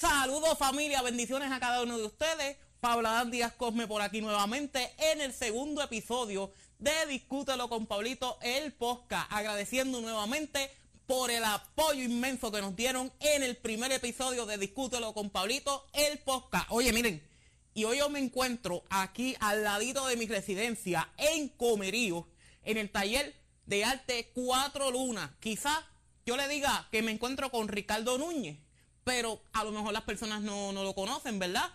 Saludos familia, bendiciones a cada uno de ustedes. Paula Díaz Cosme por aquí nuevamente en el segundo episodio de Discútelo con Pablito, el podcast. Agradeciendo nuevamente por el apoyo inmenso que nos dieron en el primer episodio de Discútelo con Pablito, el podcast. Oye, miren, y hoy yo me encuentro aquí al ladito de mi residencia en Comerío, en el taller de arte Cuatro Lunas. Quizás yo le diga que me encuentro con Ricardo Núñez, pero a lo mejor las personas no, no lo conocen, ¿verdad?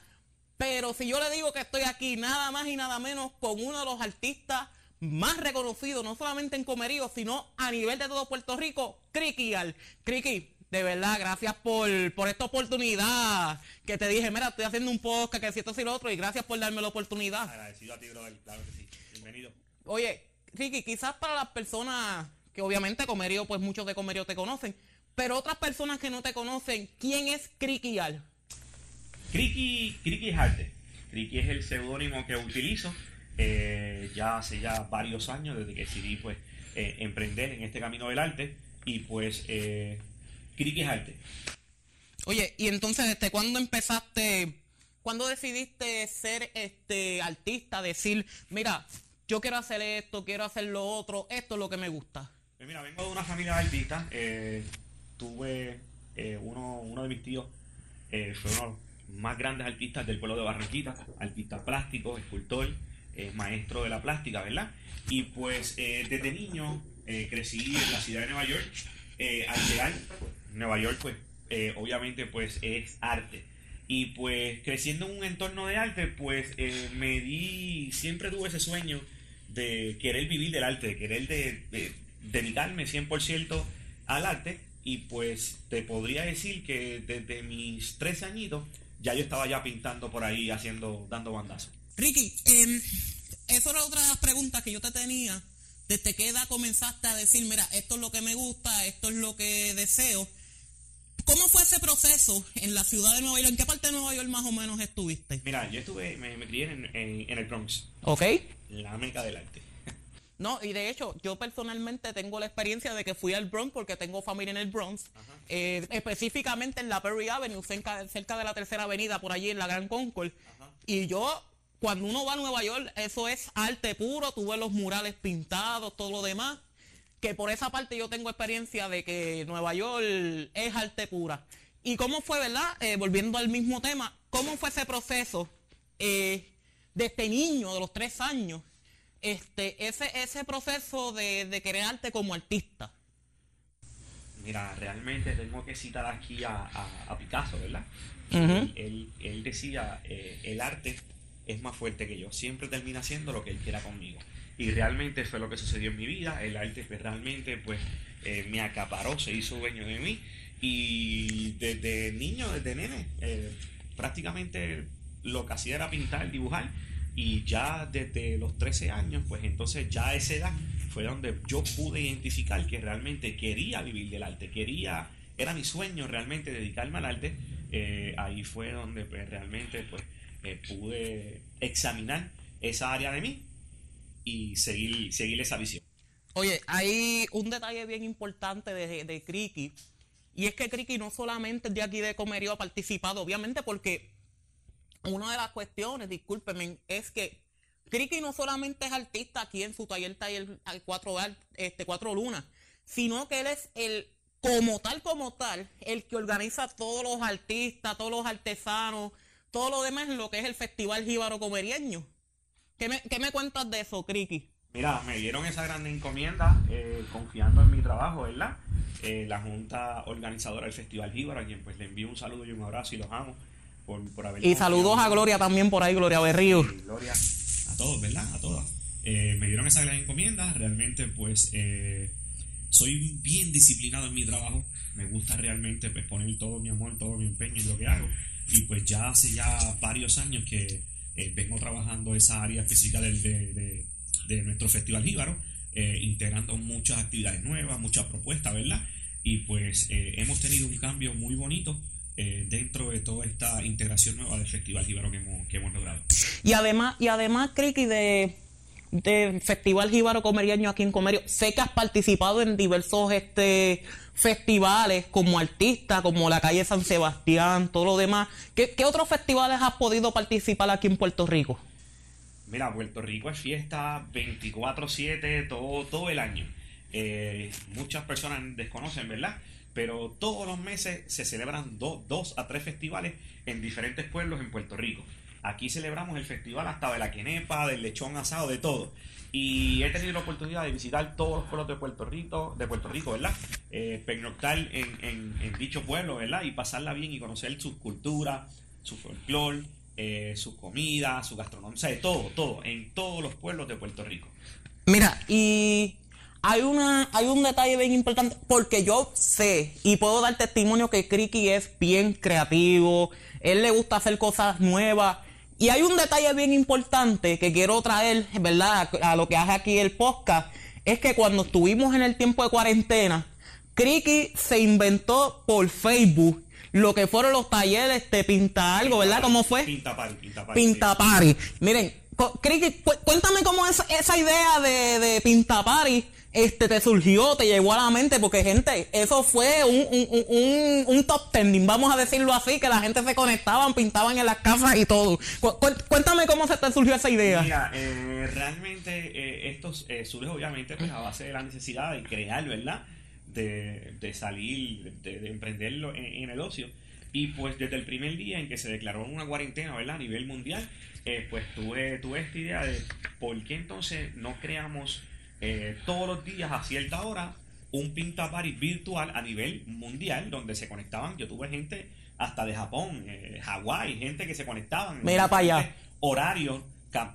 Pero si yo le digo que estoy aquí nada más y nada menos con uno de los artistas más reconocidos, no solamente en Comerío, sino a nivel de todo Puerto Rico, Criqui Al. Criqui, de verdad, gracias por, por esta oportunidad que te dije, mira, estoy haciendo un podcast, que si esto y lo otro, y gracias por darme la oportunidad. Agradecido a ti, brother, claro que sí. Bienvenido. Oye, Ricky, quizás para las personas que obviamente Comerío, pues muchos de Comerío te conocen, pero otras personas que no te conocen, ¿quién es Criqui Al? Criqui, Criqui es arte. Criqui es el seudónimo que utilizo eh, ya hace ya varios años desde que decidí pues eh, emprender en este camino del arte y pues eh, Criqui es arte. Oye, y entonces, este, ¿cuándo empezaste, cuándo decidiste ser este artista, decir, mira, yo quiero hacer esto, quiero hacer lo otro, esto es lo que me gusta? Pues mira, vengo de una familia de artistas. eh, tuve eh, uno, uno de mis tíos, eh, fue uno de los más grandes artistas del pueblo de Barranquita, artista plástico, escultor, eh, maestro de la plástica, ¿verdad? Y pues eh, desde niño eh, crecí en la ciudad de Nueva York. Eh, al llegar, Nueva York, pues obviamente pues es arte. Y pues creciendo en un entorno de arte, pues me di, siempre tuve ese sueño de querer vivir del arte, de querer de, de dedicarme 100% al arte. Y pues te podría decir que desde mis 13 añitos ya yo estaba ya pintando por ahí, haciendo, dando bandazos. Ricky, eh, eso era otra de las preguntas que yo te tenía. ¿Desde qué edad comenzaste a decir, mira, esto es lo que me gusta, esto es lo que deseo? ¿Cómo fue ese proceso en la ciudad de Nueva York? ¿En qué parte de Nueva York más o menos estuviste? Mira, yo estuve, me, me crié en, en- en el Bronx, ¿Ok? la meca del arte. No, y de hecho, yo personalmente tengo la experiencia de que fui al Bronx porque tengo familia en el Bronx, eh, específicamente en la Perry Avenue, cerca, cerca de la tercera avenida, por allí en la Gran Concord. Y yo, cuando uno va a Nueva York, eso es arte puro, tú ves los murales pintados, todo lo demás. Que por esa parte yo tengo experiencia de que Nueva York es arte pura. ¿Y cómo fue, verdad? Eh, volviendo al mismo tema, ¿cómo fue ese proceso eh, de este niño de los tres años? Este, ese, ese proceso de, de querer arte como artista. Mira, realmente tengo que citar aquí a, a- a Picasso, ¿verdad? Él- él decía, eh, el arte es más fuerte que yo, siempre termina haciendo lo que él quiera conmigo. Y realmente fue lo que sucedió en mi vida, el arte pues, realmente pues eh, me acaparó, se hizo dueño de mí. Y desde niño, desde nene, eh, prácticamente lo que hacía era pintar, dibujar. Y ya desde los 13 años, pues entonces ya esa edad fue donde yo pude identificar que realmente quería vivir del arte, quería, era mi sueño realmente dedicarme al arte. Eh, ahí fue donde pues, realmente pues, eh, pude examinar esa área de mí y seguir, seguir esa visión. Oye, hay un detalle bien importante de, de Criqui, y es que Criqui no solamente de aquí de Comerío ha participado, obviamente porque una de las cuestiones, discúlpeme, es que Criqui no solamente es artista aquí en su taller, taller al cuatro, este, cuatro lunas, sino que él es el, como tal, como tal, el que organiza todos los artistas, todos los artesanos, todo lo demás lo que es el Festival Jíbaro Comerieño. ¿Qué me, qué me cuentas de eso, Criqui? Mira, me dieron esa gran encomienda eh, confiando en mi trabajo, ¿verdad? Eh, la junta organizadora del Festival Jíbaro, a quien pues le envío un saludo y un abrazo y los amo por, por haber Y saludos a. Gloria también por ahí, Gloria Berrío. Gloria a todos, ¿verdad? A todas. Eh, me dieron esa gran encomienda. Realmente, pues, eh, soy bien disciplinado en mi trabajo. Me gusta realmente pues, poner todo mi amor, todo mi empeño en lo que hago. Y pues ya hace ya varios años que eh, vengo trabajando esa área específica del, de, de- de nuestro Festival Jíbaro, eh, integrando muchas actividades nuevas, muchas propuestas, ¿verdad? Y pues eh, hemos tenido un cambio muy bonito eh, dentro de toda esta integración nueva del Festival Jíbaro que hemos, que hemos logrado. Y además, y además, Criqui, de, del Festival Jíbaro Comeriaño aquí en Comerio. Sé que has participado en diversos este festivales como artista, como la calle San Sebastián, todo lo demás. ¿Qué, qué otros festivales has podido participar aquí en Puerto Rico? Mira, Puerto Rico es fiesta 24/7 todo, todo el año. Eh, muchas personas desconocen, ¿verdad? Pero todos los meses se celebran dos a tres festivales en diferentes pueblos en Puerto Rico. Aquí celebramos el festival hasta de la quenepa, del lechón asado, de todo. Y he tenido la oportunidad de visitar todos los pueblos de Puerto Rico, de Puerto Rico, ¿verdad? Eh, pernoctar en, en, dicho pueblo, ¿verdad? Y pasarla bien y conocer sus culturas, su folclore, eh, su comida, su gastronomía, o sea, de todo, todo, en todos los pueblos de Puerto Rico. Mira, y hay una hay un detalle bien importante porque yo sé y puedo dar testimonio que Criqui es bien creativo, él le gusta hacer cosas nuevas y hay un detalle bien importante que quiero traer, ¿verdad? A lo que hace aquí el podcast, es que cuando estuvimos en el tiempo de cuarentena, Criqui se inventó por Facebook lo que fueron los talleres de pinta algo, ¿verdad? ¿Cómo fue? Pinta Pari, Pinta Pari. Pinta Pari. Miren, Criqui, cuéntame cómo es esa idea de, de Pinta Pari este te surgió, te llegó a la mente, porque gente, eso fue un, un, un, un top trending, vamos a decirlo así, que la gente se conectaban, pintaban en las casas y todo. cuéntame cómo se te surgió esa idea. Mira, eh, realmente eh, esto eh, surge obviamente pues, a base de la necesidad de crear, ¿verdad? De, de salir, de, emprenderlo en, el ocio. Y pues desde el primer día en que se declaró una cuarentena, ¿verdad? A nivel mundial, pues tuve, tuve esta idea de por qué entonces no creamos eh, todos los días a cierta hora un Pinta Party virtual a nivel mundial donde se conectaban. Yo tuve gente hasta de Japón, eh, Hawái, gente que se conectaban. Mira para allá. Horarios,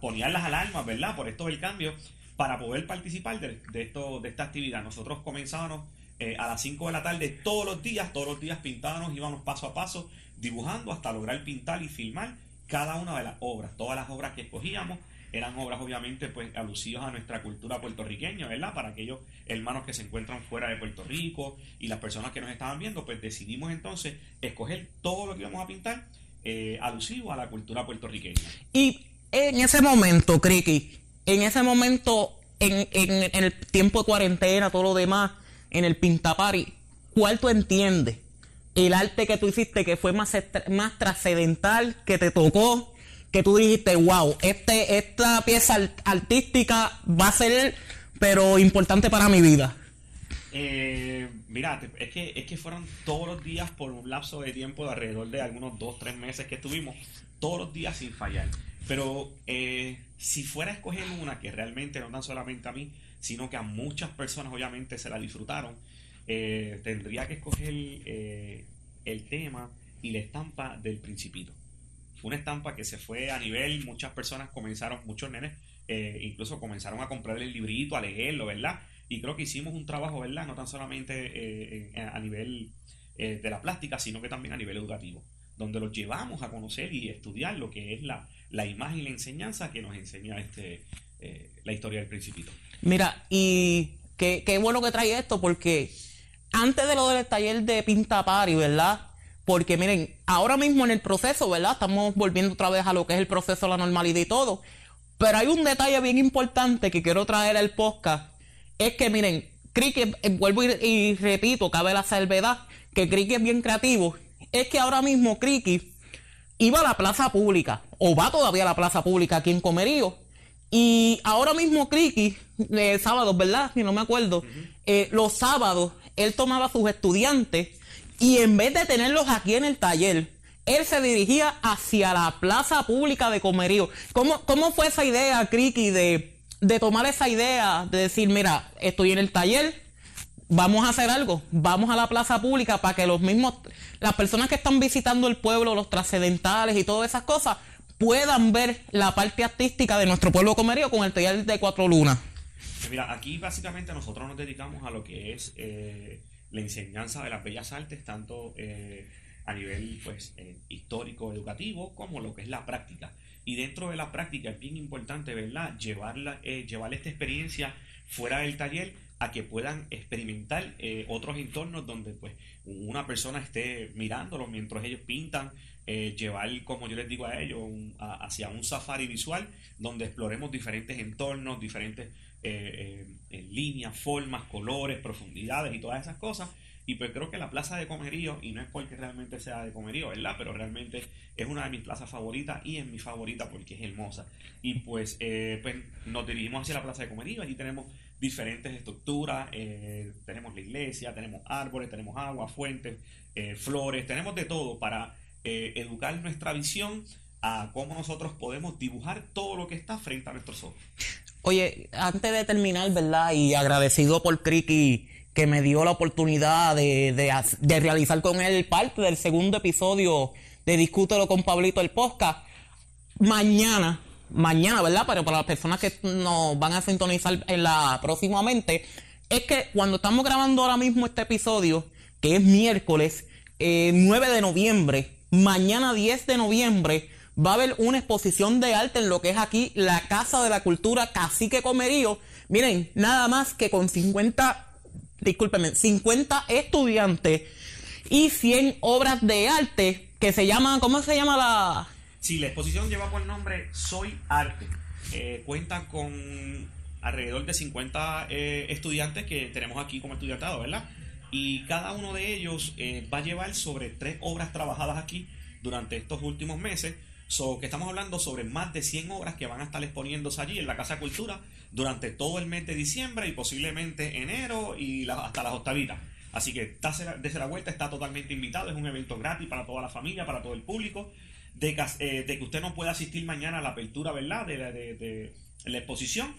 ponían las alarmas, ¿verdad? Por esto del cambio, para poder participar de, esto, de esta actividad. Nosotros comenzábamos eh, a las 5 de la tarde todos los días, todos los días pintábamos, íbamos paso a paso, dibujando hasta lograr pintar y filmar cada una de las obras, todas las obras que escogíamos eran obras obviamente pues alusivas a nuestra cultura puertorriqueña, ¿verdad? Para aquellos hermanos que se encuentran fuera de Puerto Rico y las personas que nos estaban viendo, pues decidimos entonces escoger todo lo que íbamos a pintar eh, alusivo a la cultura puertorriqueña. Y en ese momento, Criqui, en ese momento, en, en, el tiempo de cuarentena, todo lo demás, en el Pintapari, ¿cuál tú entiendes? El arte que tú hiciste que fue más, más trascendental, que te tocó, que tú dijiste, wow, este, esta pieza artística va a ser, pero importante para mi vida? Eh, mira, es que, es que fueron todos los días por un lapso de tiempo de alrededor de algunos dos, tres meses que estuvimos, todos los días sin fallar. Pero eh, si fuera a escoger una que realmente no tan solamente a mí, sino que a muchas personas obviamente se la disfrutaron, eh, tendría que escoger eh, el tema y la estampa del principito. Una estampa que se fue a nivel, muchas personas comenzaron, muchos nenes, eh, incluso comenzaron a comprar el librito, a leerlo, ¿verdad? Y creo que hicimos un trabajo, ¿verdad? No tan solamente eh, a nivel eh, de la plástica, sino que también a nivel educativo, donde los llevamos a conocer y estudiar lo que es la, la imagen y la enseñanza que nos enseña este la historia del principito. Mira, y qué, qué bueno que trae esto, porque antes de lo del taller de Pinta Pari, ¿verdad? Porque miren, ahora mismo en el proceso, ¿verdad? Estamos volviendo otra vez a lo que es el proceso de la normalidad y todo. Pero hay un detalle bien importante que quiero traer al podcast. Es que miren, Cricket, eh, vuelvo y, repito, cabe la salvedad, que Cricket es bien creativo. Es que ahora mismo Cricket iba a la plaza pública, o va todavía a la plaza pública aquí en Comerío. Y ahora mismo Cricket, eh, sábados, ¿verdad? Si no me acuerdo, eh, los sábados él tomaba a sus estudiantes y en vez de tenerlos aquí en el taller, él se dirigía hacia la plaza pública de Comerío. ¿Cómo, cómo fue esa idea, Criqui, de, de tomar esa idea, de decir, mira, estoy en el taller, vamos a hacer algo, vamos a la plaza pública para que los mismos, las personas que están visitando el pueblo, los trascendentales y todas esas cosas, puedan ver la parte artística de nuestro pueblo Comerío con el taller de Cuatro Lunas? Mira, aquí básicamente nosotros nos dedicamos a lo que es... Eh, la enseñanza de las bellas artes, tanto eh, a nivel pues eh, histórico, educativo, como lo que es la práctica. Y dentro de la práctica es bien importante, ¿verdad? Llevarla, eh, llevar esta experiencia fuera del taller a que puedan experimentar otros entornos donde pues una persona esté mirándolos mientras ellos pintan, llevar, como yo les digo a ellos, hacia un safari visual donde exploremos diferentes entornos, diferentes eh, líneas, formas, colores, profundidades y todas esas cosas. Y pues creo que la plaza de Comerío, y no es porque realmente sea de Comerío, ¿verdad? Pero realmente es una de mis plazas favoritas y es mi favorita porque es hermosa. Y pues, pues nos dirigimos hacia la plaza de Comerío, allí tenemos diferentes estructuras, eh, tenemos la iglesia, tenemos árboles, tenemos agua, fuentes, eh, flores, tenemos de todo para eh, educar nuestra visión a cómo nosotros podemos dibujar todo lo que está frente a nuestros ojos. Oye, antes de terminar, ¿verdad? Y agradecido por Criqui que me dio la oportunidad de, de, realizar con él parte del segundo episodio de Discútelo con Pablito el podcast. Mañana, mañana, ¿verdad? Pero para las personas que nos van a sintonizar en la próximamente, es que cuando estamos grabando ahora mismo este episodio, que es miércoles 9 eh, de noviembre, mañana 10 de noviembre, va a haber una exposición de arte en lo que es aquí la Casa de la Cultura Cacique Comerío. Miren, nada más que con 50, discúlpenme, 50 estudiantes y 100 obras de arte que se llaman, ¿cómo se llama la, Sí, la exposición lleva por nombre Soy Arte. Eh, cuenta con alrededor de 50 eh, estudiantes que tenemos aquí como estudiantado, ¿verdad? Y cada uno de ellos eh, va a llevar sobre tres obras trabajadas aquí durante estos últimos meses. So, que estamos hablando sobre más de 100 obras que van a estar exponiéndose allí en la Casa Cultura durante todo el mes de diciembre y posiblemente enero y hasta las octavitas. Así que desde la vuelta está totalmente invitado, es un evento gratis para toda la familia, para todo el público eh, de, que usted no pueda asistir mañana a la apertura, ¿verdad? De, de, la exposición,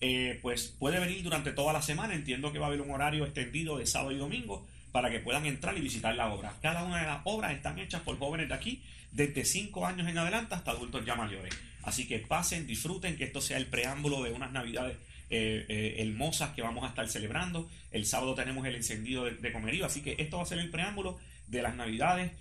eh, pues puede venir durante toda la semana. Entiendo que va a haber un horario extendido de sábado y domingo para que puedan entrar y visitar la obra. Cada una de las obras están hechas por jóvenes de aquí, desde 5 años en adelante hasta adultos ya mayores. Así que pasen, disfruten, que esto sea el preámbulo de unas navidades eh, hermosas que vamos a estar celebrando. El sábado tenemos el encendido de, comerío, así que esto va a ser el preámbulo de las navidades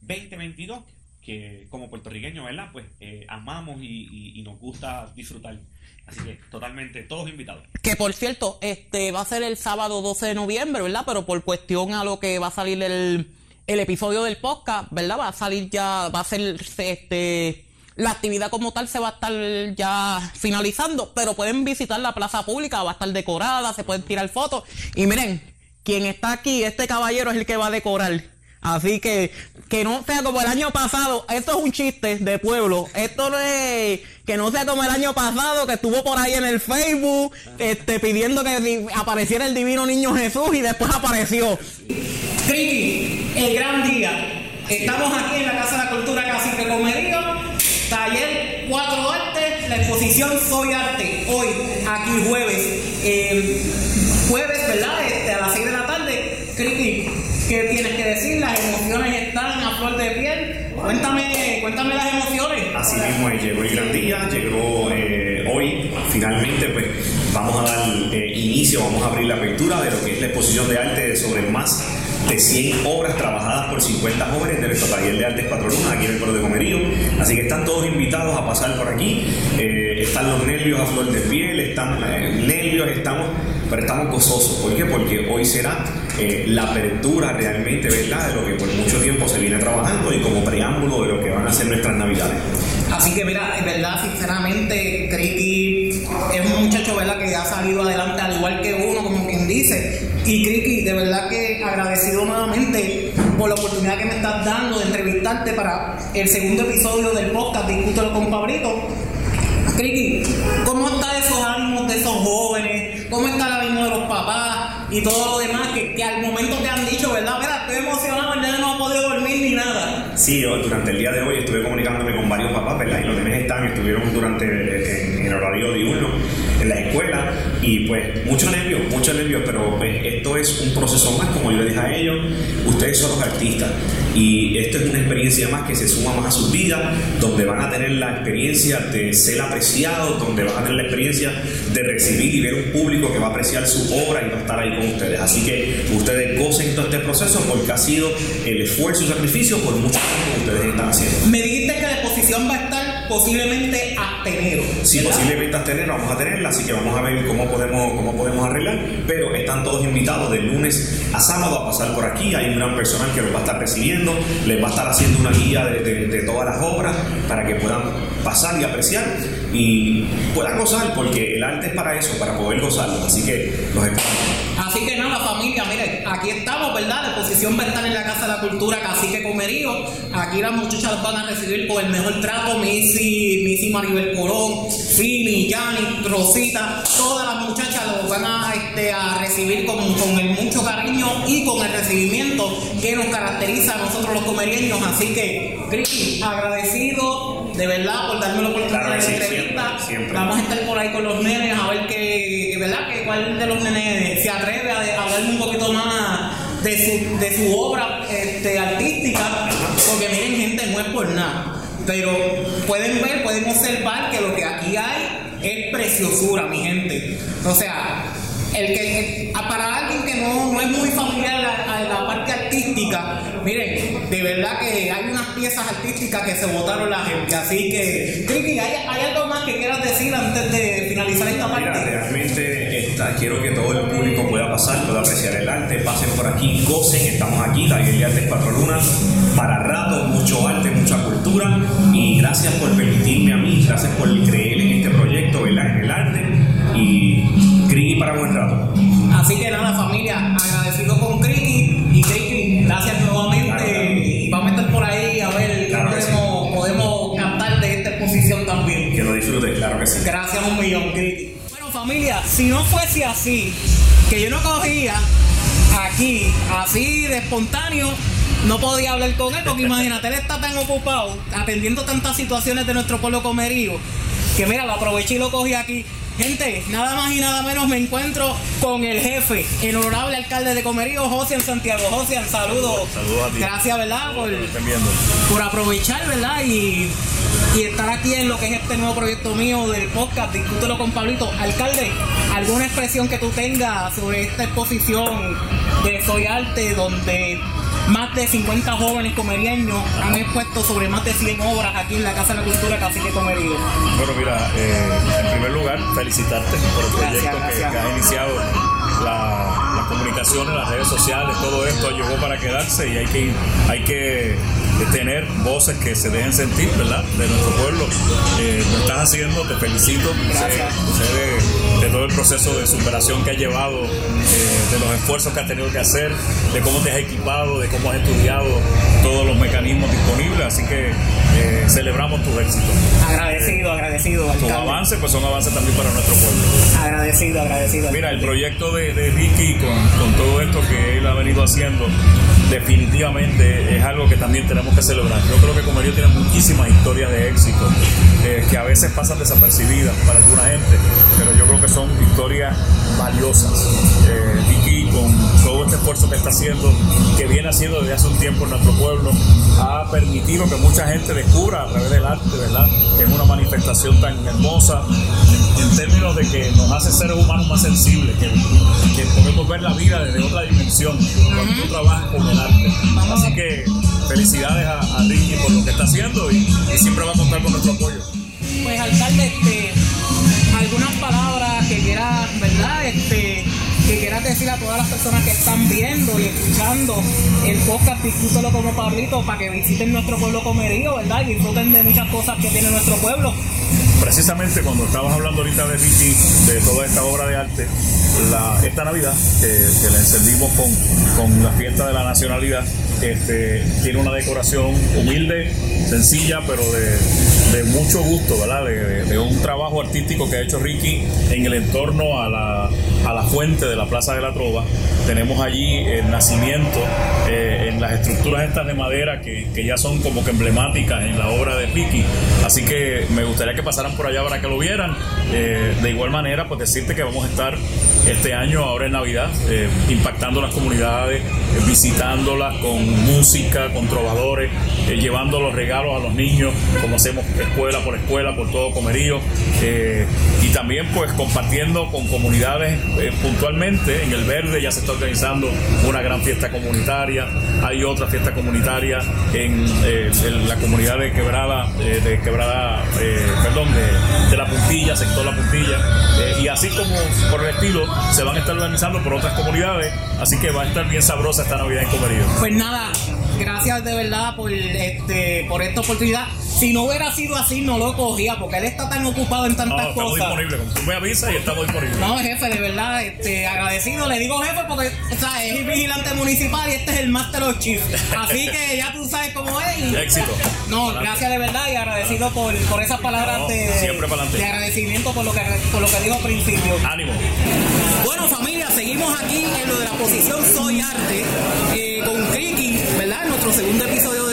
2022 que como puertorriqueños, ¿verdad? Pues eh, amamos y, nos gusta disfrutar. Así que totalmente, todos invitados. Que por cierto, este va a ser el sábado 12 de noviembre, ¿verdad? Pero por cuestión a lo que va a salir el, el episodio del podcast, ¿verdad? Va a salir ya, va a ser este la actividad como tal se va a estar ya finalizando, pero pueden visitar la plaza pública, va a estar decorada, se pueden tirar fotos. Y miren, quien está aquí, este caballero es el que va a decorar Así que que no sea como el año pasado. Esto es un chiste de pueblo. Esto no es que no sea como el año pasado que estuvo por ahí en el Facebook este, pidiendo que apareciera el divino niño Jesús y después apareció. Triqui, el gran día. Estamos aquí en la Casa de la Cultura Cacique Comerío. Taller 4 Artes, la exposición Soy Arte, hoy, aquí jueves. Eh, jueves, ¿verdad? Este, a las 6 de la tarde. Criqui, ¿Qué tienes que decir? Las emociones están a flor de piel. Cuéntame, cuéntame las emociones. Así mismo llegó el gran día, llegó eh, hoy, finalmente pues vamos a dar eh, inicio, vamos a abrir la apertura de lo que es la exposición de arte sobre más de 100 obras trabajadas por 50 jóvenes de nuestro taller de artes Patroluna aquí en el pueblo de Comerío. Así que están todos invitados a pasar por aquí. Eh, están los nervios a flor de piel, están nervios, estamos, pero estamos gozosos. ¿Por qué? Porque hoy será eh, la apertura realmente, ¿verdad?, de lo que por mucho tiempo se viene trabajando y como preámbulo de lo que van a ser nuestras navidades. Así que mira, en verdad, sinceramente, Criqui es un muchacho, ¿verdad?, que ha salido adelante al igual que uno, como quien dice. Y Criqui, de verdad que agradecido nuevamente por la oportunidad que me estás dando de entrevistarte para el segundo episodio del podcast Discútelo con Pablito. Criqui, ¿cómo está esos ánimos de esos jóvenes? ¿Cómo está el ánimo de los papás? y todo lo demás que, al momento te han dicho, ¿verdad? Mira, estoy emocionado, ya no he podido dormir ni nada. Sí, durante el día de hoy estuve comunicándome con varios papás, ¿verdad? Y los nenes están, estuvieron durante en, el horario diurno. En la escuela y pues mucho nervio, mucho nervio, pero pues, esto es un proceso más, como yo les dije a ellos, ustedes son los artistas y esto es una experiencia más que se suma más a sus vidas, donde van a tener la experiencia de ser apreciados, donde van a tener la experiencia de recibir y ver un público que va a apreciar su obra y va a estar ahí con ustedes. Así que ustedes gocen todo este proceso porque ha sido el esfuerzo y sacrificio por mucho tiempo que ustedes están haciendo. Me dijiste que la exposición va a estar posiblemente hasta enero. Sí, ¿verdad? posiblemente hasta enero vamos a tenerla, así que vamos a ver cómo podemos, cómo podemos arreglar. Pero están todos invitados de lunes a sábado a pasar por aquí. Hay un gran personal que los va a estar recibiendo, les va a estar haciendo una guía de, de- de todas las obras para que puedan pasar y apreciar y puedan gozar, porque el arte es para eso, para poder gozarlo. Así que los esperamos. Así que nada, familia, miren, aquí estamos, ¿verdad? Va a estar en la Casa de la Cultura Cacique Comerío. Aquí las muchachas los van a recibir con el mejor trato. Missy, Missy Maribel Corón, Fini, Yanni, Rosita, todas las muchachas los van a, este, a recibir con, mucho cariño y con el recibimiento que nos caracteriza a nosotros los comerieños. Así que, Cristi, agradecido de verdad por darme la oportunidad Claro de sí, entrevista. siempre, siempre. Vamos a estar por ahí con los nenes a ver que, que, ¿verdad? Que cuál de los nenes se atreve a, a hablarme un poquito más de su, de su obra este, artística, porque miren gente, no es por nada, pero pueden ver, pueden observar que lo que aquí hay es preciosura, mi gente. O sea, el que para alguien que no, no es muy familiar a, a la parte artística, miren, de verdad que hay unas piezas artísticas que se votaron la gente. Así que, Criqui, ¿hay, hay algo más que quieras decir antes de finalizar esta Mira, parte? realmente esta, quiero que todo el público pueda pasar, pueda apreciar el arte, pasen por aquí, gocen, estamos aquí, Taller de Artes Cuatro Lunas, para rato, mucho arte, mucha cultura, y gracias por permitirme a mí, gracias por creer en este proyecto, ¿verdad? En el arte, y Cri para buen rato. Así que nada, familia, millón. Bueno, familia, si no fuese así, que yo no cogía aquí, así de espontáneo, no podía hablar con él, porque imagínate, él está tan ocupado atendiendo tantas situaciones de nuestro pueblo comerío, que mira, lo aproveché y lo cogí aquí. Gente, nada más y nada menos me encuentro con el jefe, el honorable alcalde de Comerío, Josian Santiago. Josian, saludos. Saludos a ti. Gracias, ¿verdad? Por, por aprovechar, ¿verdad? Y, y estar aquí en lo que es este nuevo proyecto mío del podcast, discútelo con Pablito. Alcalde, ¿alguna expresión que tú tengas sobre esta exposición de Soy Arte, donde más de 50 jóvenes comerianos han expuesto sobre más de 100 obras aquí en la Casa de la Cultura Cacique Comerío? Bueno, mira, eh, en primer lugar, felicitarte por el proyecto que- gracias. que, has iniciado. La- las comunicaciones, las redes sociales, todo esto llegó para quedarse y hay que, hay que tener voces que se dejen sentir, ¿verdad? De nuestro pueblo. Eh, lo estás haciendo, te felicito. Gracias. Sé, sé de, de todo el proceso de superación que has llevado, eh, de los esfuerzos que has tenido que hacer, de cómo te has equipado, de cómo has estudiado todos los mecanismos disponibles. Así que eh, celebramos tus éxitos. Agradecido, agradecido, Tus avances pues son avances también para nuestro pueblo. Agradecido, agradecido. Mira, el proyecto de, de Ricky con, con todo esto que él ha venido haciendo, definitivamente es algo que también tenemos que celebrar. Yo creo que Comerío tiene muchísimas historias de éxito eh, que a veces pasan desapercibidas para alguna gente, pero yo creo que son historias valiosas. Eh, con todo este esfuerzo que está haciendo, que viene haciendo desde hace un tiempo en nuestro pueblo, ha permitido que mucha gente descubra a través del arte, ¿verdad? Que es una manifestación tan hermosa en, en términos de que nos hace seres humanos más sensibles, que, que podemos ver la vida desde otra dimensión cuando tú trabajas con el arte. Así que felicidades a, a Ricky por lo que está haciendo y, y siempre va a contar con nuestro apoyo. Pues alcalde, este, algunas palabras que quieras, ¿verdad? Este, que quieras decir a todas las personas que están viendo y escuchando el podcast Discútelo como Pablito para que visiten nuestro pueblo comerío, ¿verdad? Y disfruten de muchas cosas que tiene nuestro pueblo. Precisamente cuando estabas hablando ahorita de Ricky, de toda esta obra de arte, esta Navidad, que la encendimos con, con la fiesta de la nacionalidad, Este, tiene una decoración humilde, sencilla, pero de, mucho gusto, ¿verdad? De, un trabajo artístico que ha hecho Ricky en el entorno a la, fuente de la Plaza de la Trova. Tenemos allí el nacimiento eh, en las estructuras estas de madera que, que, ya son como que emblemáticas en la obra de Ricky. Así que me gustaría que pasaran por allá para que lo vieran. Eh, de igual manera, pues decirte que vamos a estar este año, ahora en Navidad, eh, impactando las comunidades, visitándolas con música, con trovadores, llevando los regalos a los niños, como hacemos escuela por escuela, por todo comerío, y también pues compartiendo con comunidades puntualmente. En el Verde ya se está organizando una gran fiesta comunitaria, hay otra fiesta comunitaria en, la comunidad de Quebrada, de Quebrada, perdón, de, de la Puntilla, sector La Puntilla, eh, y así como por el estilo se van a estar organizando por otras comunidades, así que va a estar bien sabrosa esta Navidad en Comerío. Pues nada, gracias de verdad por este por esta oportunidad si no hubiera sido así, no lo cogía, porque él está tan ocupado en tantas no, estamos cosas. disponible, tú me avisas y estamos disponibles. No, jefe, de verdad, este, agradecido. Le digo jefe porque o sea, es el vigilante municipal y este es el Master of Chief. Así que ya tú sabes cómo es. Y, Éxito. No, gracias de verdad y agradecido por, por esas palabras de, de, agradecimiento por lo, que, por lo que dijo al principio. Ánimo. Bueno, familia, seguimos aquí en lo de la posición Soy Arte eh, con Kriki, ¿verdad? Nuestro segundo episodio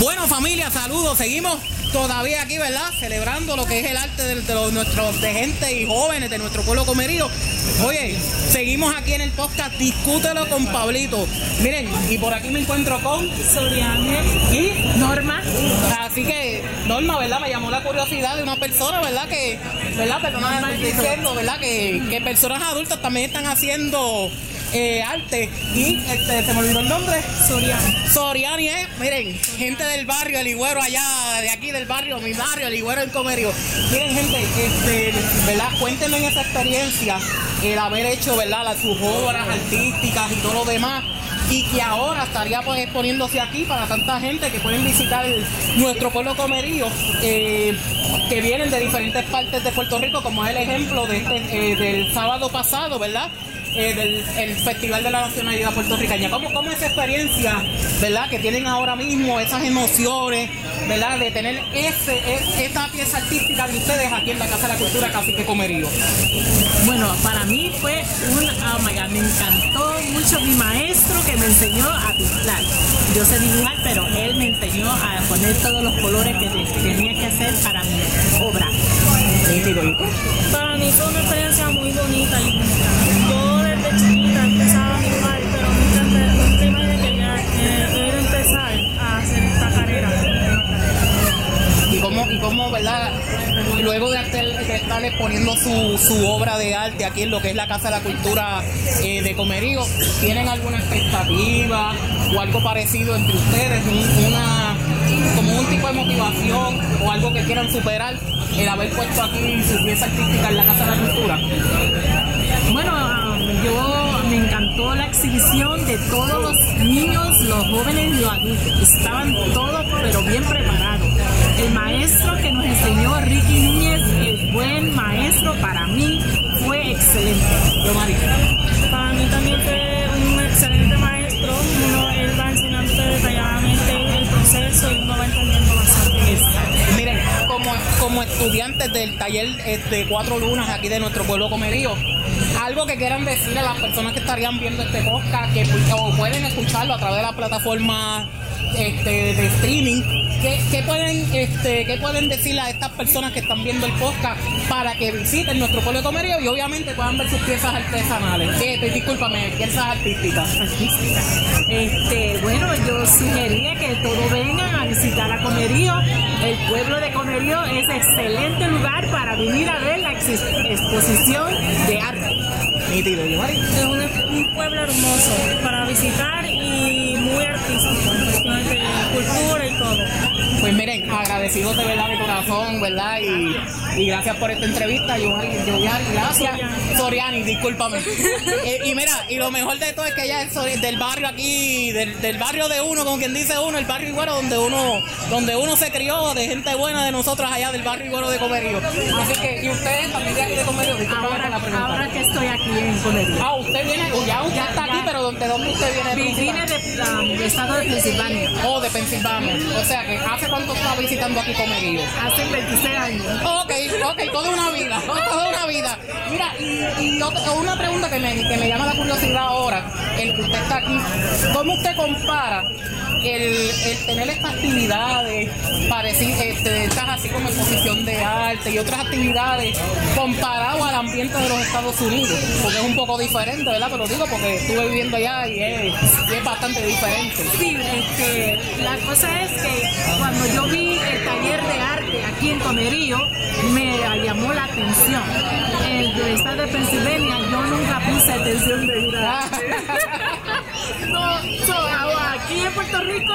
Bueno familia, saludos, seguimos todavía aquí, ¿verdad? Celebrando lo que es el arte de, de los, nuestros de gente y jóvenes de nuestro pueblo comerío. Oye, seguimos aquí en el podcast Discútelo con Pablito. Miren, y por aquí me encuentro con Soriane y Norma. Así que, Norma, ¿verdad? Me llamó la curiosidad de una persona, ¿verdad? Que, ¿verdad? Perdona, estoy diciendo, ¿verdad? Que, que personas adultas también están haciendo eh, arte. Y, este, se me olvidó el nombre. Soriane. Soriani, ¿eh? Miren, gente del barrio, el Higüero allá, de aquí del barrio, mi barrio, el Higüero en Comerío. Miren, gente, este, ¿verdad? Cuéntenme en esa experiencia, el haber hecho, ¿verdad? Las, sus obras artísticas y todo lo demás. Y que ahora estaría pues exponiéndose aquí para tanta gente que pueden visitar nuestro pueblo comerío, eh, que vienen de diferentes partes de Puerto Rico, como es el ejemplo de este, eh, del sábado pasado, ¿verdad? Eh, del el Festival de la Nacionalidad Puertorriqueña. ¿Cómo, cómo esa experiencia, verdad, que tienen ahora mismo, esas emociones, verdad, de tener ese, e- esa pieza artística de ustedes aquí en la Casa de la Cultura Cacique Comerío? Bueno, para mí fue un, oh my God, me encantó mucho mi maestro que me enseñó a pintar. Yo sé dibujar, pero él me enseñó a poner todos los colores que te- tenía que hacer para mi obra. Para mí fue una experiencia muy bonita. Yo ¿verdad? Luego de, de estar exponiendo su, su obra de arte aquí en lo que es la Casa de la Cultura eh, de Comerío, ¿tienen alguna expectativa o algo parecido entre ustedes? Un- una, como un tipo de motivación o algo que quieran superar el haber puesto aquí su pieza artística en la Casa de la Cultura. Bueno, yo me encantó la exhibición de todos los niños, los jóvenes y los adultos. Estaban todos, pero bien preparados. El maestro que nos enseñó, Ricky Núñez, es buen maestro para mí, fue excelente. Yo, Mari. Para mí también fue un excelente maestro. Uno, él va enseñándote detalladamente el proceso y uno va entendiendo bastante. Miren, como, como estudiantes del taller de Cuatro Lunas aquí de nuestro pueblo comerío, algo que quieran decirle a las personas que estarían viendo este podcast, que o pueden escucharlo a través de la plataforma este, de streaming, ¿qué, pueden, este, ¿qué pueden decirle a estas personas que están viendo el podcast para que visiten nuestro pueblo de comerío y obviamente puedan ver sus piezas artesanales? Que, discúlpame, piezas artísticas. Este, bueno, yo sugería que todos vengan a visitar a Comerío. El pueblo de Comerío es excelente lugar para venir a ver la ex- exposición de arte. Nítido, yo, Mari. Es un, un pueblo hermoso para visitar y muy artístico en cuestiones de cultura y todo. Pues miren, agradecidos de verdad de corazón, ¿verdad? Y, y gracias por esta entrevista, Yohari, gracias. Soriani, discúlpame. Eh, y mira, y lo mejor de todo es que ella es del barrio aquí, del, del barrio de uno, como quien dice uno, el barrio Iguero, donde uno, donde uno se crió, de gente buena de nosotros allá del barrio Iguero de Comerío. Así que, y ustedes también de aquí de Comerío, la Ahora, que estoy aquí en Comerío. Ah, usted viene, ya usted Ya, está aquí, pero ¿de dónde usted viene? Vi- Vine de, um, de estado de Pensilvania Oh, de Pensilvania. O sea que, ¿hace cuánto está visitando aquí Comerío? hace 26 años. Ok, ok, toda una vida, toda una vida. Mira, y, y otra- una pregunta que me, que me llama la curiosidad ahora, el que usted está aquí, ¿cómo usted compara el, el tener estas actividades, parecidas, este, estas así como exposición de arte y otras actividades, comparado al ambiente de los Estados Unidos? Porque es un poco diferente, ¿verdad? Pero digo porque estuve viviendo allá y es, y es bastante diferente. Sí, este, la cosa es que cuando yo vi el taller de arte aquí en Comerío, me llamó la atención. El estado de Pensilvania, yo nunca puse atención de ir a No, so, aquí en Puerto Rico,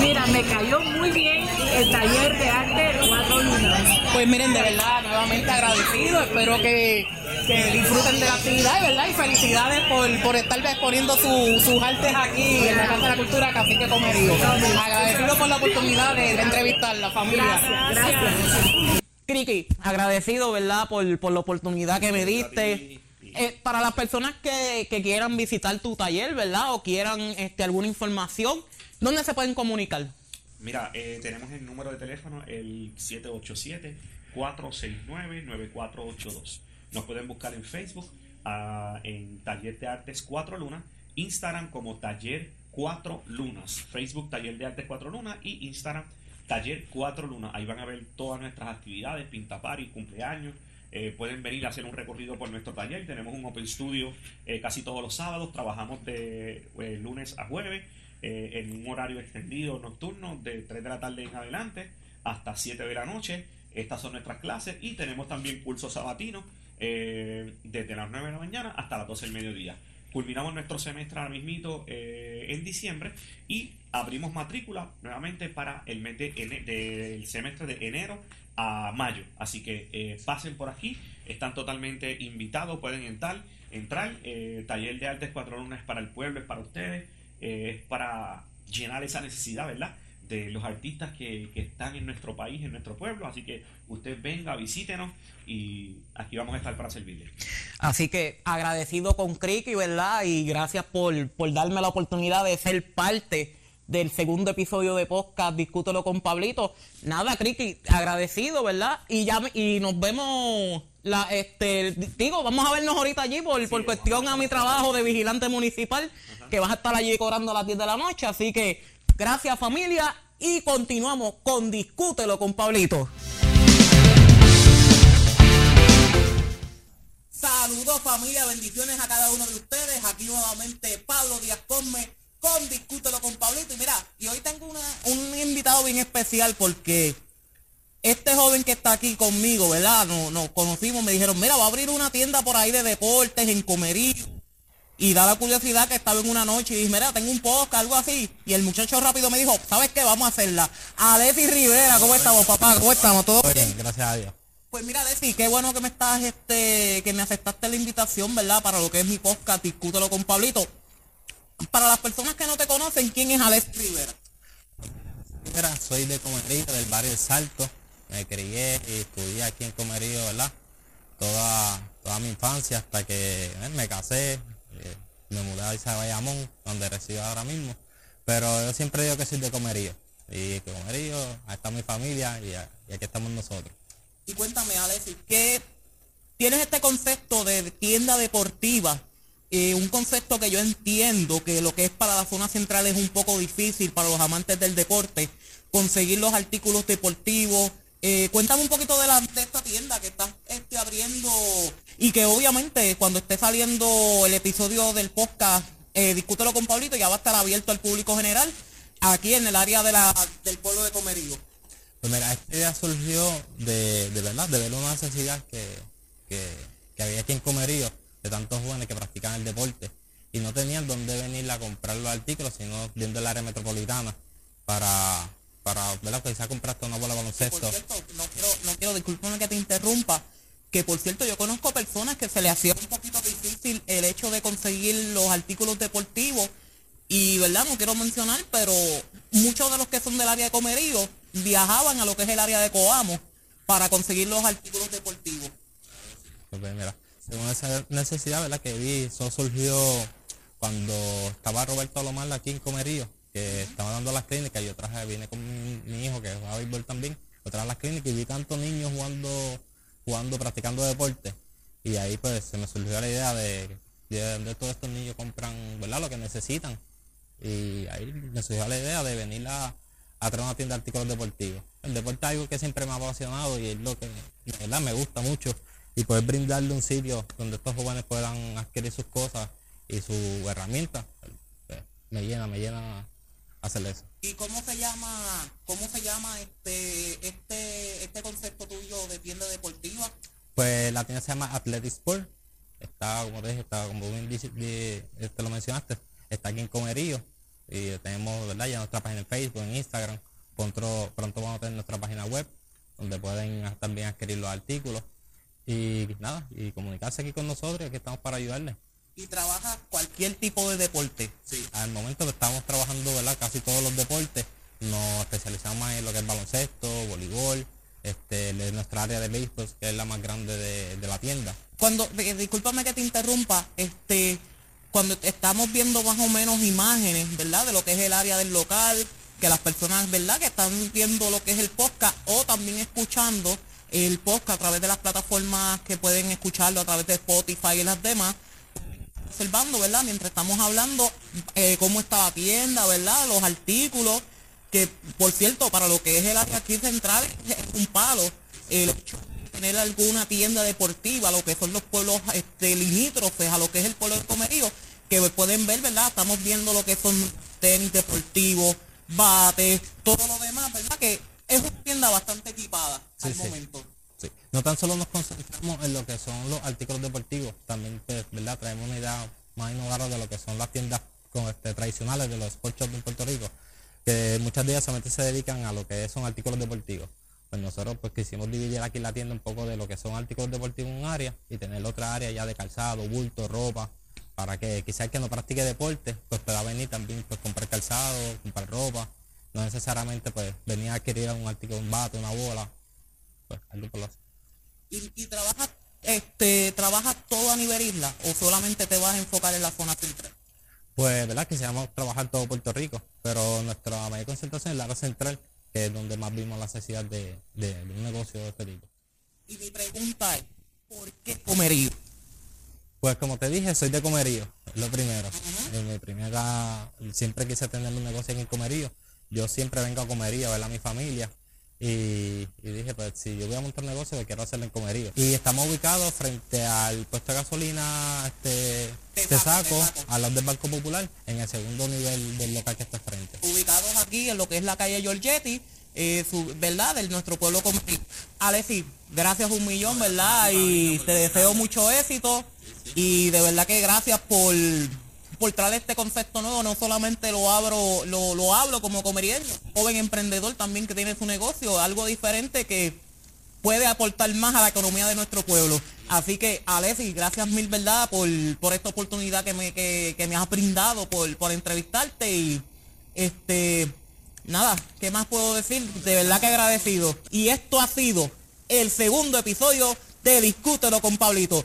mira, me cayó muy bien el taller de arte Cuatro Lunas. Pues miren, de verdad, nuevamente agradecido. Espero que, que disfruten de la actividad, ¿verdad? Y felicidades por, por estar exponiendo su- sus artes aquí en la Casa de la Cultura Cacique Comerío. Agradecido por la oportunidad de, de entrevistar la familia. Gracias. Criki, agradecido, ¿verdad? Por, por la oportunidad que me diste. Eh, para las personas que, que quieran visitar tu taller, ¿verdad? O quieran este, alguna información, ¿dónde se pueden comunicar? Mira, eh, tenemos el número de teléfono, el 787-469-9482. Nos pueden buscar en Facebook, ah, en Taller de Artes 4 Lunas, Instagram como Taller 4 Lunas, Facebook Taller de Artes 4 Lunas y Instagram Taller 4 Lunas. Ahí van a ver todas nuestras actividades, pinta party, cumpleaños. Eh, pueden venir a hacer un recorrido por nuestro taller. Tenemos un Open Studio eh, casi todos los sábados. Trabajamos de eh, lunes a jueves en un horario extendido nocturno de 3 de la tarde en adelante hasta 7 de la noche. Estas son nuestras clases y tenemos también cursos sabatinos eh, desde las 9 de la mañana hasta las 12 del mediodía. Culminamos nuestro semestre ahora mismito eh, en diciembre y abrimos matrícula nuevamente para el mes de del semestre de enero a mayo. Así que eh, pasen por aquí, están totalmente invitados, pueden entrar. entrar. Eh, taller de Artes Cuatro Lunas para el pueblo, es para ustedes, eh, es para llenar esa necesidad, ¿verdad? De los artistas que, que están en nuestro país, en nuestro pueblo. Así que usted venga, visítenos y aquí vamos a estar para servirle. Así que agradecido con Criqui, ¿verdad? Y gracias por, por darme la oportunidad de ser parte del segundo episodio de podcast Discútelo con Pablito. Nada, Criqui, agradecido, ¿verdad? Y ya y nos vemos la este digo, vamos a vernos ahorita allí por, por cuestión a mi trabajo de vigilante municipal, que vas a estar allí cobrando a las 10 de la noche, así que gracias familia y continuamos con Discútelo con Pablito. Saludos familia, bendiciones a cada uno de ustedes. Aquí nuevamente Pablo Díaz Cosme con Discútelo con Pablito. Y mira, y hoy tengo una, un invitado bien especial porque este joven que está aquí conmigo, ¿verdad? Nos, nos conocimos, me dijeron, mira, va a abrir una tienda por ahí de deportes en Comerío. Y da la curiosidad que estaba en una noche y dije, mira, tengo un podcast, algo así. Y el muchacho rápido me dijo, ¿sabes qué? Vamos a hacerla. Alessi Rivera, ¿cómo estamos, papá? ¿Cómo estamos? ¿Todo bien? gracias a Dios. Pues mira, Desi, qué bueno que me estás, este, que me aceptaste la invitación, ¿verdad? Para lo que es mi podcast, discútelo con Pablito. Para las personas que no te conocen, ¿quién es Alex Rivera? Mira, soy de Comerío, del barrio El Salto. Me crié y estudié aquí en Comerío, ¿verdad? toda, toda mi infancia hasta que eh, me casé, me mudé a Isabel Bayamón, donde resido ahora mismo. Pero yo siempre digo que soy de comerío. Y que comerío, ahí está mi familia y, aquí estamos nosotros. Y cuéntame, Alexis, ¿qué tienes este concepto de tienda deportiva? eh, un concepto que yo entiendo que lo que es para la zona central es un poco difícil para los amantes del deporte, conseguir los artículos deportivos. Eh, cuéntame un poquito de, la, de esta tienda que estás este, abriendo y que obviamente cuando esté saliendo el episodio del podcast, eh, discútelo con Pablito, ya va a estar abierto al público general aquí en el área de la, del pueblo de Comerío. Pues mira, esta idea surgió de, de verdad, de ver una necesidad que, que, que había aquí en Comerío, de tantos jóvenes que practican el deporte y no tenían dónde venir a comprar los artículos, sino viendo el área metropolitana para, para ¿verdad? quizás compraste una bola de Por baloncesto. cierto, no quiero, no quiero, discúlpame que te interrumpa, que por cierto yo conozco personas que se le hacía un poquito difícil el hecho de conseguir los artículos deportivos y verdad, no quiero mencionar, pero muchos de los que son del área de Comerío viajaban a lo que es el área de Coamo para conseguir los artículos deportivos. Pues, mira, según esa necesidad ¿verdad? que vi, eso surgió cuando estaba Roberto Lomar aquí en Comerío, que estaba dando las clínicas, yo traje, vine con mi, hijo que juega béisbol también, lo traje las clínicas y vi tantos niños jugando, jugando, practicando deporte. Y ahí pues se me surgió la idea de, de, de todos estos niños compran, ¿verdad? Lo que necesitan. Y ahí me surgió la idea de venir a, a traer una tienda de artículos deportivos. El deporte es algo que siempre me ha apasionado y es lo que verdad me gusta mucho. Y poder brindarle un sitio donde estos jóvenes puedan adquirir sus cosas y sus herramientas, pues, me llena, me llena hacer eso. ¿Y cómo se llama, cómo se llama este, este, este concepto tuyo de tienda deportiva? Pues la tienda se llama Athletic Sport. Está, como te dije, está como bien te lo mencionaste, está aquí en Comerío. Y tenemos, ¿verdad? Ya nuestra página en Facebook, en Instagram. Pronto, pronto vamos a tener nuestra página web, donde pueden también adquirir los artículos. Y nada, y comunicarse aquí con nosotros, aquí estamos para ayudarles. Y trabajas cualquier tipo de deporte. Sí, al momento que estamos trabajando, ¿verdad? Casi todos los deportes. Nos especializamos más en lo que es baloncesto, voleibol, este, nuestra área de béisbol, que es la más grande de, de la tienda. Cuando, discúlpame que te interrumpa, este, cuando estamos viendo más o menos imágenes, ¿verdad? De lo que es el área del local, que las personas, ¿verdad? Que están viendo lo que es el podcast o también escuchando el podcast a través de las plataformas que pueden escucharlo a través de Spotify y las demás, observando, ¿verdad? Mientras estamos hablando eh, cómo está la tienda, ¿verdad? Los artículos, que por cierto, para lo que es el área aquí central, es un palo. El hecho de tener alguna tienda deportiva, lo que son los pueblos este, limítrofes a lo que es el pueblo de Comerío, que pueden ver, ¿verdad? Estamos viendo lo que son tenis deportivos, bates, todo lo demás, ¿verdad? Que es una tienda bastante equipada Sí, al sí. momento. No tan solo nos concentramos en lo que son los artículos deportivos, también pues, ¿verdad? traemos una idea más innovadora de lo que son las tiendas con, este, tradicionales de los sport shops en Puerto Rico, que muchas de ellas solamente se dedican a lo que son artículos deportivos. Pues nosotros pues quisimos dividir aquí la tienda un poco de lo que son artículos deportivos en un área y tener otra área ya de calzado, bulto, ropa, para que quizás el que no practique deporte pues pueda venir también pues comprar calzado, comprar ropa, no necesariamente pues venir a adquirir un artículo, un bate, una bola, pues algo por lo. ¿Y, y trabajas, este, trabajas todo a nivel isla o solamente te vas a enfocar en la zona central? Pues, ¿verdad? Quisiéramos trabajar todo Puerto Rico, pero nuestra mayor concentración es la área central, que es donde más vimos la necesidad de, de- de un negocio de este tipo. Y mi pregunta es, ¿por qué Comerío? Pues como te dije, soy de Comerío, lo primero. En mi primera, siempre quise tener un negocio en Comerío. Yo siempre vengo a Comerío a ver a mi familia. Y, y dije, pues si yo voy a montar un negocio, quiero hacerlo en Comerío. Y estamos ubicados frente al puesto de gasolina este, Tesaco, Tesaco. al lado del Banco Popular, en el segundo nivel del local que está frente. Ubicados aquí en lo que es la calle Giorgetti, eh, su, ¿verdad? De nuestro pueblo Comerío. Alexis, gracias un millón, ¿verdad? Y te deseo mucho éxito. Y de verdad que gracias por, por traer este concepto nuevo. No solamente lo abro, lo, lo hablo como comeriente, joven emprendedor también que tiene su negocio, algo diferente que puede aportar más a la economía de nuestro pueblo. Así que, Alexis, gracias mil, ¿verdad? Por, por esta oportunidad que me, que, que me has brindado, por, por entrevistarte y, este, nada, ¿qué más puedo decir? De verdad que agradecido. Y esto ha sido el segundo episodio de Discútelo con Pablito.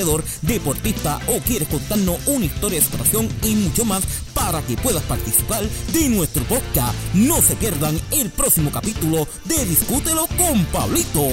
deportista o quieres contarnos una historia de superación y mucho más para que puedas participar de nuestro podcast. No se pierdan el próximo capítulo de Discútelo con Pablito.